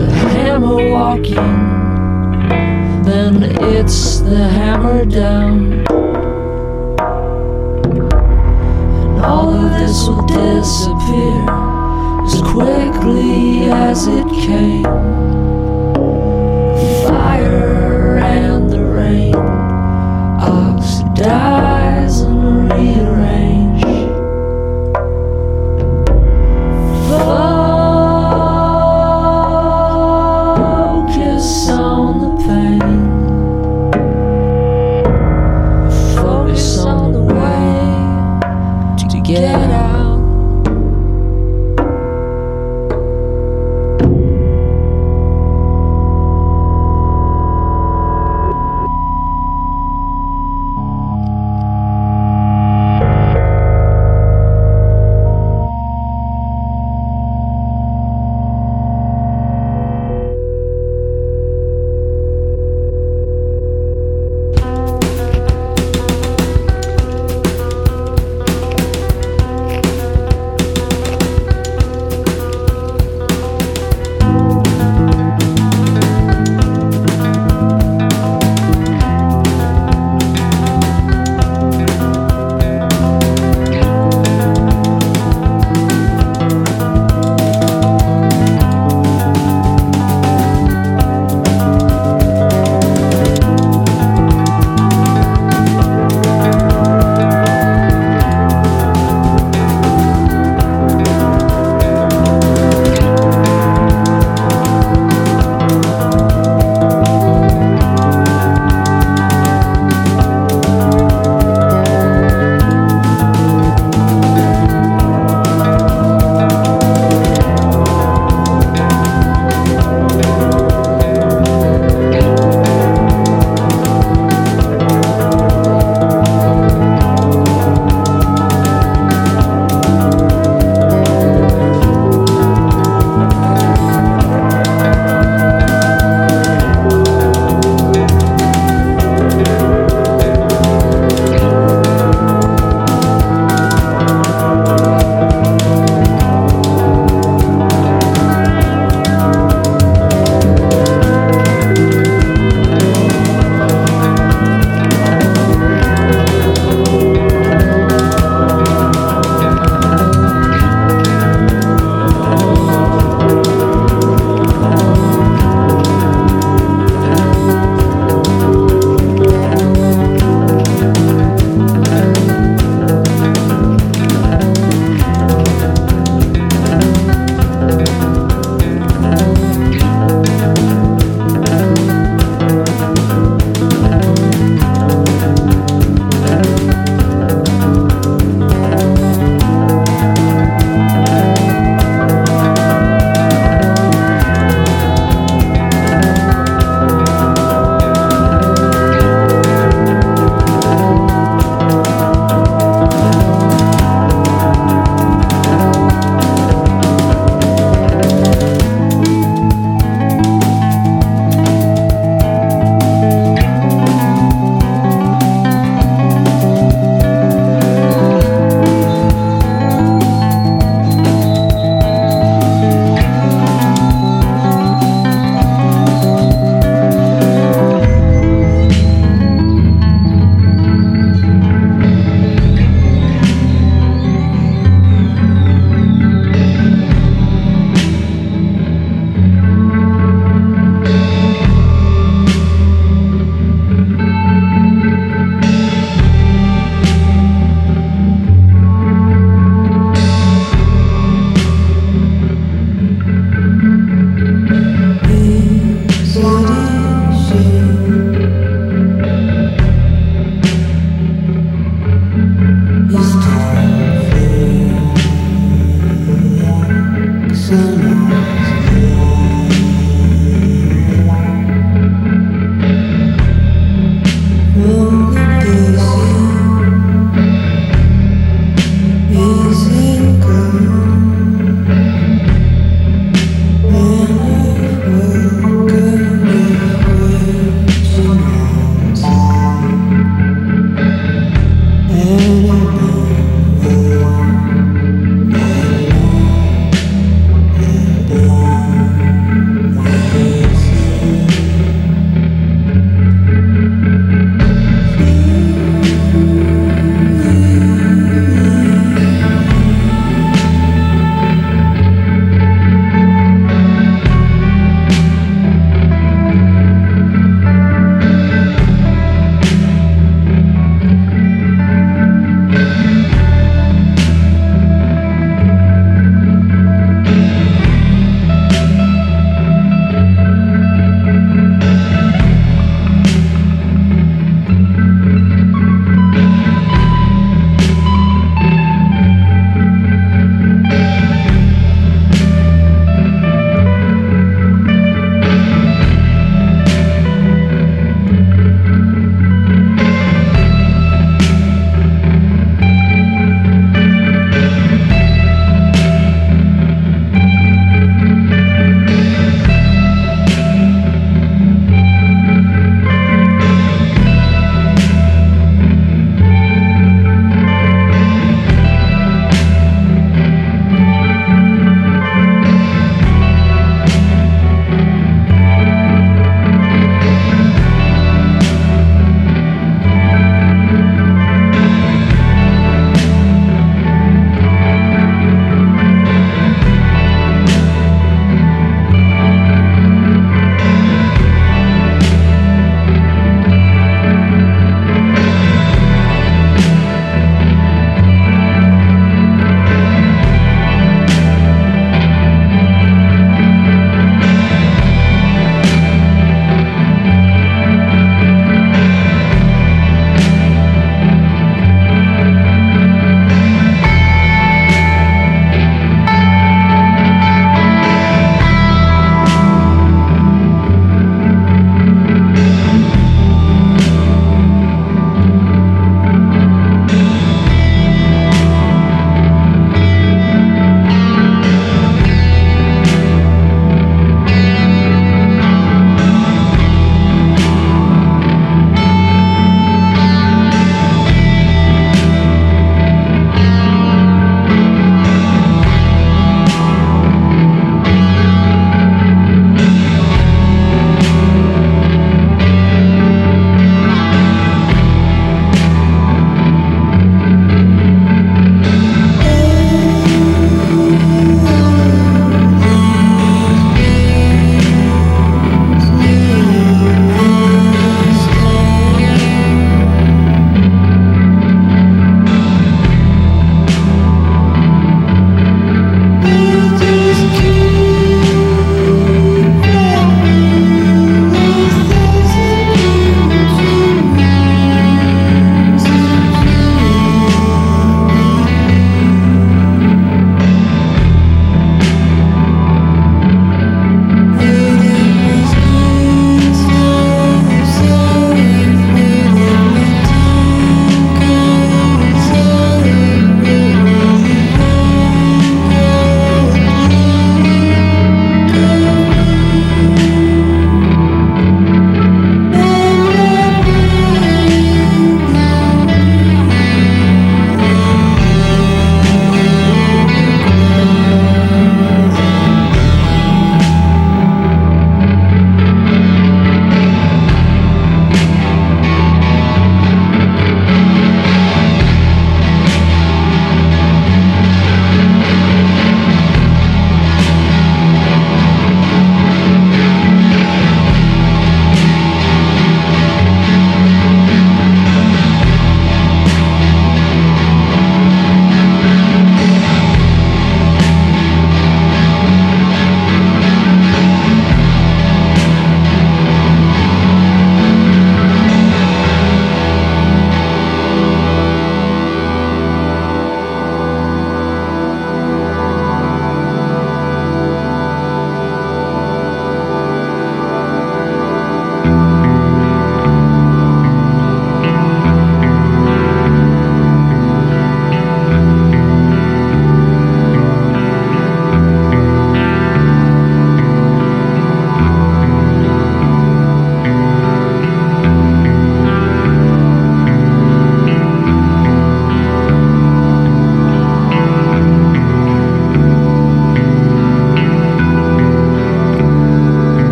the hammer walking, then it's the hammer down. And all of this will disappear as quickly as it came. The fire and the rain oxidize and rearrange.